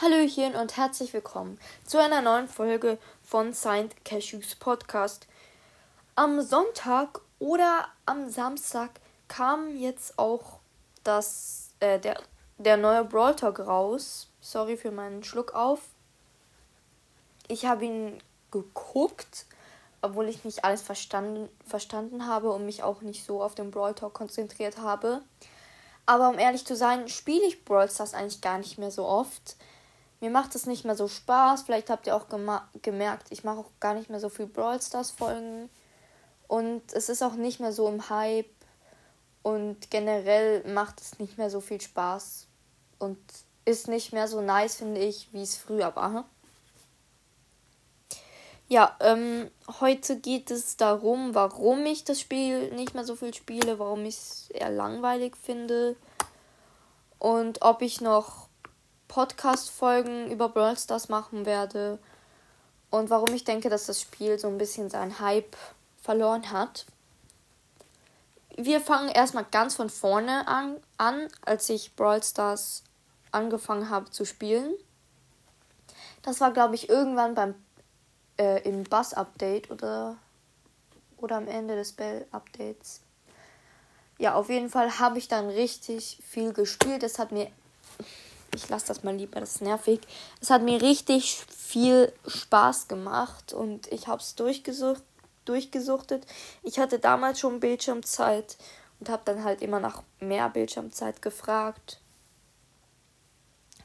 Hallöchen und herzlich willkommen zu einer neuen Folge von Saint Cashews Podcast. Am Sonntag oder am Samstag kam jetzt auch das, äh, der, der neue Brawl Talk raus. Sorry für meinen Schluck auf. Ich habe ihn geguckt, obwohl ich nicht alles verstanden, verstanden habe und mich auch nicht so auf den Brawl Talk konzentriert habe. Aber um ehrlich zu sein, spiele ich Brawl Stars eigentlich gar nicht mehr so oft mir macht es nicht mehr so Spaß. Vielleicht habt ihr auch gemerkt, ich mache auch gar nicht mehr so viel Brawl Stars Folgen. Und es ist auch nicht mehr so im Hype. Und generell macht es nicht mehr so viel Spaß. Und ist nicht mehr so nice, finde ich, wie es früher war. Ja, ähm, heute geht es darum, warum ich das Spiel nicht mehr so viel spiele, warum ich es eher langweilig finde und ob ich noch Podcast-Folgen über Brawl Stars machen werde und warum ich denke, dass das Spiel so ein bisschen seinen Hype verloren hat. Wir fangen erstmal ganz von vorne an, an als ich Brawl Stars angefangen habe zu spielen. Das war, glaube ich, irgendwann beim äh, im Bus-Update oder, oder am Ende des Bell-Updates. Ja, auf jeden Fall habe ich dann richtig viel gespielt. Es hat mir ich lasse das mal lieber, das ist nervig. Es hat mir richtig viel Spaß gemacht und ich habe es durchgesucht, durchgesuchtet. Ich hatte damals schon Bildschirmzeit und habe dann halt immer nach mehr Bildschirmzeit gefragt.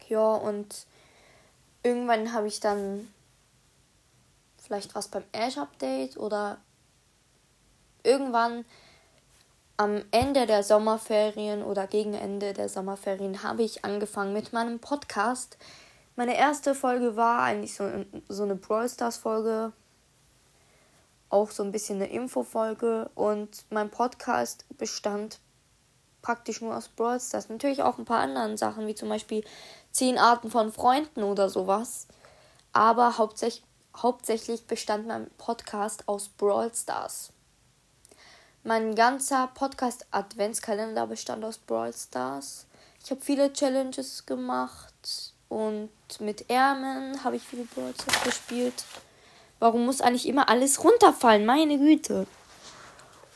Ja, und irgendwann habe ich dann vielleicht was beim Ash Update oder irgendwann am Ende der Sommerferien oder gegen Ende der Sommerferien habe ich angefangen mit meinem Podcast. Meine erste Folge war eigentlich so, so eine Brawl Stars Folge, auch so ein bisschen eine Info-Folge und mein Podcast bestand praktisch nur aus Brawl Stars. Natürlich auch ein paar anderen Sachen, wie zum Beispiel 10 Arten von Freunden oder sowas. Aber hauptsächlich, hauptsächlich bestand mein Podcast aus Brawl Stars. Mein ganzer Podcast-Adventskalender bestand aus Brawl Stars. Ich habe viele Challenges gemacht und mit Ärmeln habe ich viele Brawl Stars gespielt. Warum muss eigentlich immer alles runterfallen? Meine Güte.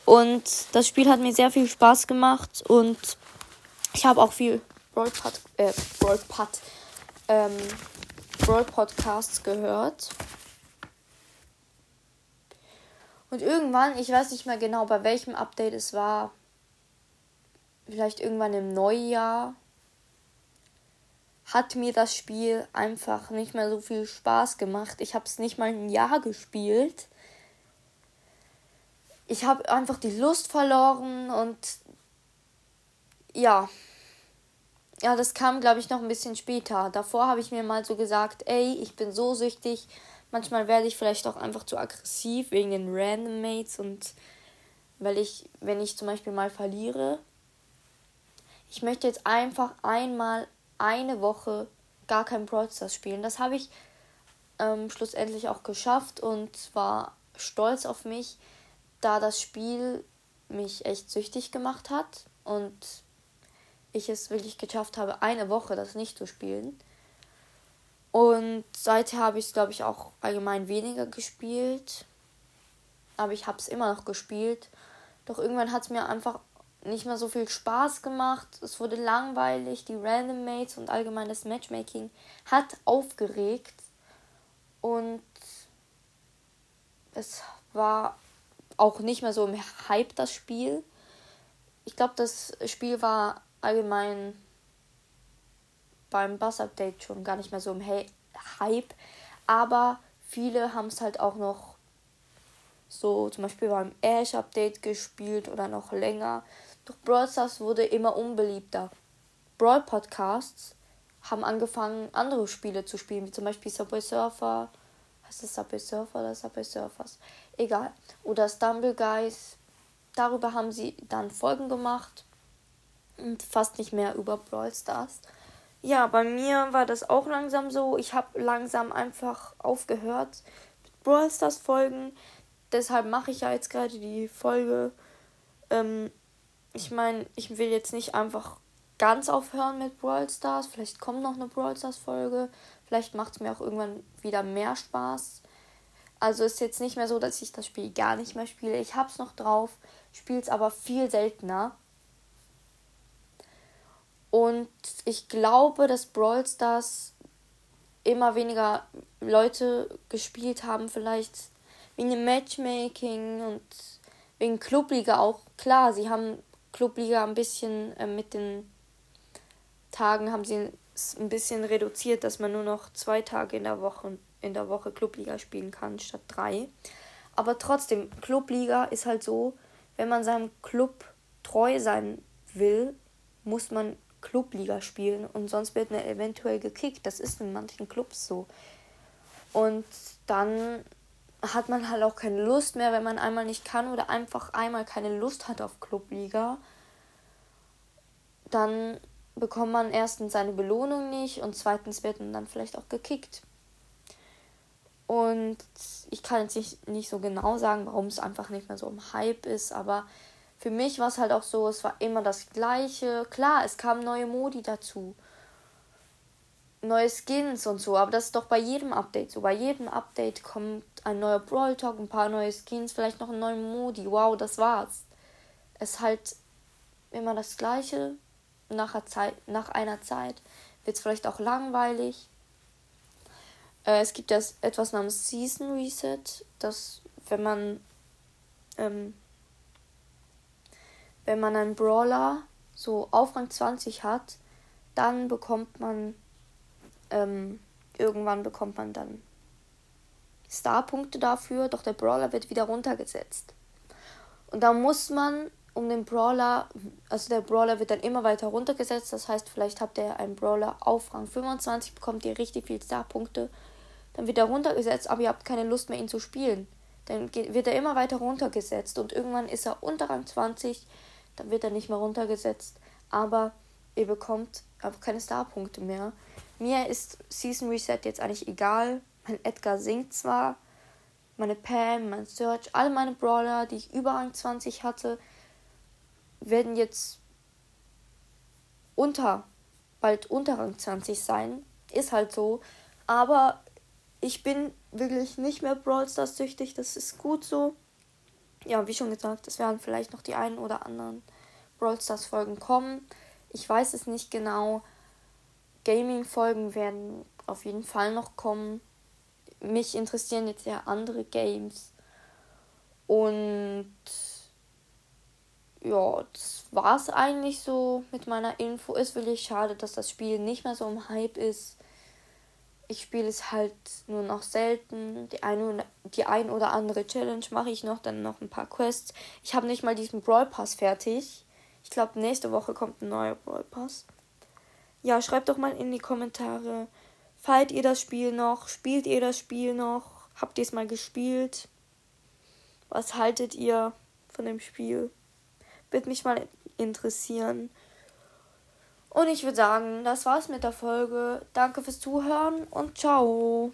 Und das Spiel hat mir sehr viel Spaß gemacht und ich habe auch viel Brawl, Pod, äh, Brawl, Pod, ähm, Brawl Podcasts gehört. Und irgendwann, ich weiß nicht mehr genau, bei welchem Update es war, vielleicht irgendwann im Neujahr, hat mir das Spiel einfach nicht mehr so viel Spaß gemacht. Ich habe es nicht mal ein Jahr gespielt. Ich habe einfach die Lust verloren und ja. Ja, das kam, glaube ich, noch ein bisschen später. Davor habe ich mir mal so gesagt, ey, ich bin so süchtig, Manchmal werde ich vielleicht auch einfach zu aggressiv wegen den Random Mates und weil ich, wenn ich zum Beispiel mal verliere, ich möchte jetzt einfach einmal eine Woche gar kein Brawl spielen. Das habe ich ähm, schlussendlich auch geschafft und war stolz auf mich, da das Spiel mich echt süchtig gemacht hat und ich es wirklich geschafft habe, eine Woche das nicht zu spielen. Und seither habe ich es, glaube ich, auch allgemein weniger gespielt. Aber ich habe es immer noch gespielt. Doch irgendwann hat es mir einfach nicht mehr so viel Spaß gemacht. Es wurde langweilig. Die Random Mates und allgemein das Matchmaking hat aufgeregt. Und es war auch nicht mehr so im Hype das Spiel. Ich glaube, das Spiel war allgemein beim Bass-Update schon gar nicht mehr so im Hype. Aber viele haben es halt auch noch so zum Beispiel beim Ash-Update gespielt oder noch länger. Doch Brawl Stars wurde immer unbeliebter. Brawl Podcasts haben angefangen, andere Spiele zu spielen, wie zum Beispiel Subway Surfer. Heißt das Subway Surfer oder Subway Surfers? Egal. Oder Stumble Guys. Darüber haben sie dann Folgen gemacht. Und fast nicht mehr über Brawl Stars. Ja, bei mir war das auch langsam so. Ich habe langsam einfach aufgehört mit Brawl Stars Folgen. Deshalb mache ich ja jetzt gerade die Folge. Ähm, ich meine, ich will jetzt nicht einfach ganz aufhören mit Brawl Stars. Vielleicht kommt noch eine Brawl Stars Folge. Vielleicht macht es mir auch irgendwann wieder mehr Spaß. Also ist jetzt nicht mehr so, dass ich das Spiel gar nicht mehr spiele. Ich habe es noch drauf, spiele es aber viel seltener. Und ich glaube, dass Brawl Stars immer weniger Leute gespielt haben, vielleicht wegen dem Matchmaking und wegen Clubliga auch. Klar, sie haben Clubliga ein bisschen äh, mit den Tagen haben sie ein bisschen reduziert, dass man nur noch zwei Tage in der Woche in der Woche Clubliga spielen kann statt drei. Aber trotzdem, Clubliga ist halt so, wenn man seinem Club treu sein will, muss man Clubliga spielen und sonst wird man eventuell gekickt. Das ist in manchen Clubs so. Und dann hat man halt auch keine Lust mehr, wenn man einmal nicht kann oder einfach einmal keine Lust hat auf Clubliga. Dann bekommt man erstens seine Belohnung nicht und zweitens wird man dann vielleicht auch gekickt. Und ich kann jetzt nicht, nicht so genau sagen, warum es einfach nicht mehr so im Hype ist, aber für mich war es halt auch so, es war immer das Gleiche. Klar, es kamen neue Modi dazu. Neue Skins und so, aber das ist doch bei jedem Update so. Bei jedem Update kommt ein neuer Brawl Talk, ein paar neue Skins, vielleicht noch ein neuer Modi. Wow, das war's. Es ist halt immer das Gleiche nach einer Zeit, nach einer Zeit wird es vielleicht auch langweilig. Äh, es gibt ja etwas namens Season Reset, dass wenn man ähm, wenn man einen Brawler so auf Rang 20 hat, dann bekommt man ähm, irgendwann bekommt man dann Starpunkte dafür, doch der Brawler wird wieder runtergesetzt. Und da muss man um den Brawler, also der Brawler wird dann immer weiter runtergesetzt. Das heißt, vielleicht habt ihr einen Brawler auf Rang 25, bekommt ihr richtig viel Starpunkte. Dann wird er runtergesetzt, aber ihr habt keine Lust mehr, ihn zu spielen. Dann wird er immer weiter runtergesetzt und irgendwann ist er unter Rang 20, dann wird er nicht mehr runtergesetzt. Aber ihr bekommt einfach keine Starpunkte mehr. Mir ist Season Reset jetzt eigentlich egal. Mein Edgar singt zwar, meine Pam, mein Search, alle meine Brawler, die ich über Rang 20 hatte, werden jetzt unter, bald unter Rang 20 sein. Ist halt so. Aber ich bin wirklich nicht mehr Brawl Stars süchtig. Das ist gut so. Ja, wie schon gesagt, es werden vielleicht noch die einen oder anderen Brawl Stars Folgen kommen. Ich weiß es nicht genau. Gaming Folgen werden auf jeden Fall noch kommen. Mich interessieren jetzt ja andere Games. Und ja, das war es eigentlich so mit meiner Info. Ist wirklich schade, dass das Spiel nicht mehr so im Hype ist. Ich spiele es halt nur noch selten. Die eine die ein oder andere Challenge mache ich noch, dann noch ein paar Quests. Ich habe nicht mal diesen Brawl Pass fertig. Ich glaube, nächste Woche kommt ein neuer Brawl Pass. Ja, schreibt doch mal in die Kommentare. Feiert ihr das Spiel noch? Spielt ihr das Spiel noch? Habt ihr es mal gespielt? Was haltet ihr von dem Spiel? Würde mich mal interessieren. Und ich würde sagen, das war's mit der Folge. Danke fürs Zuhören und ciao.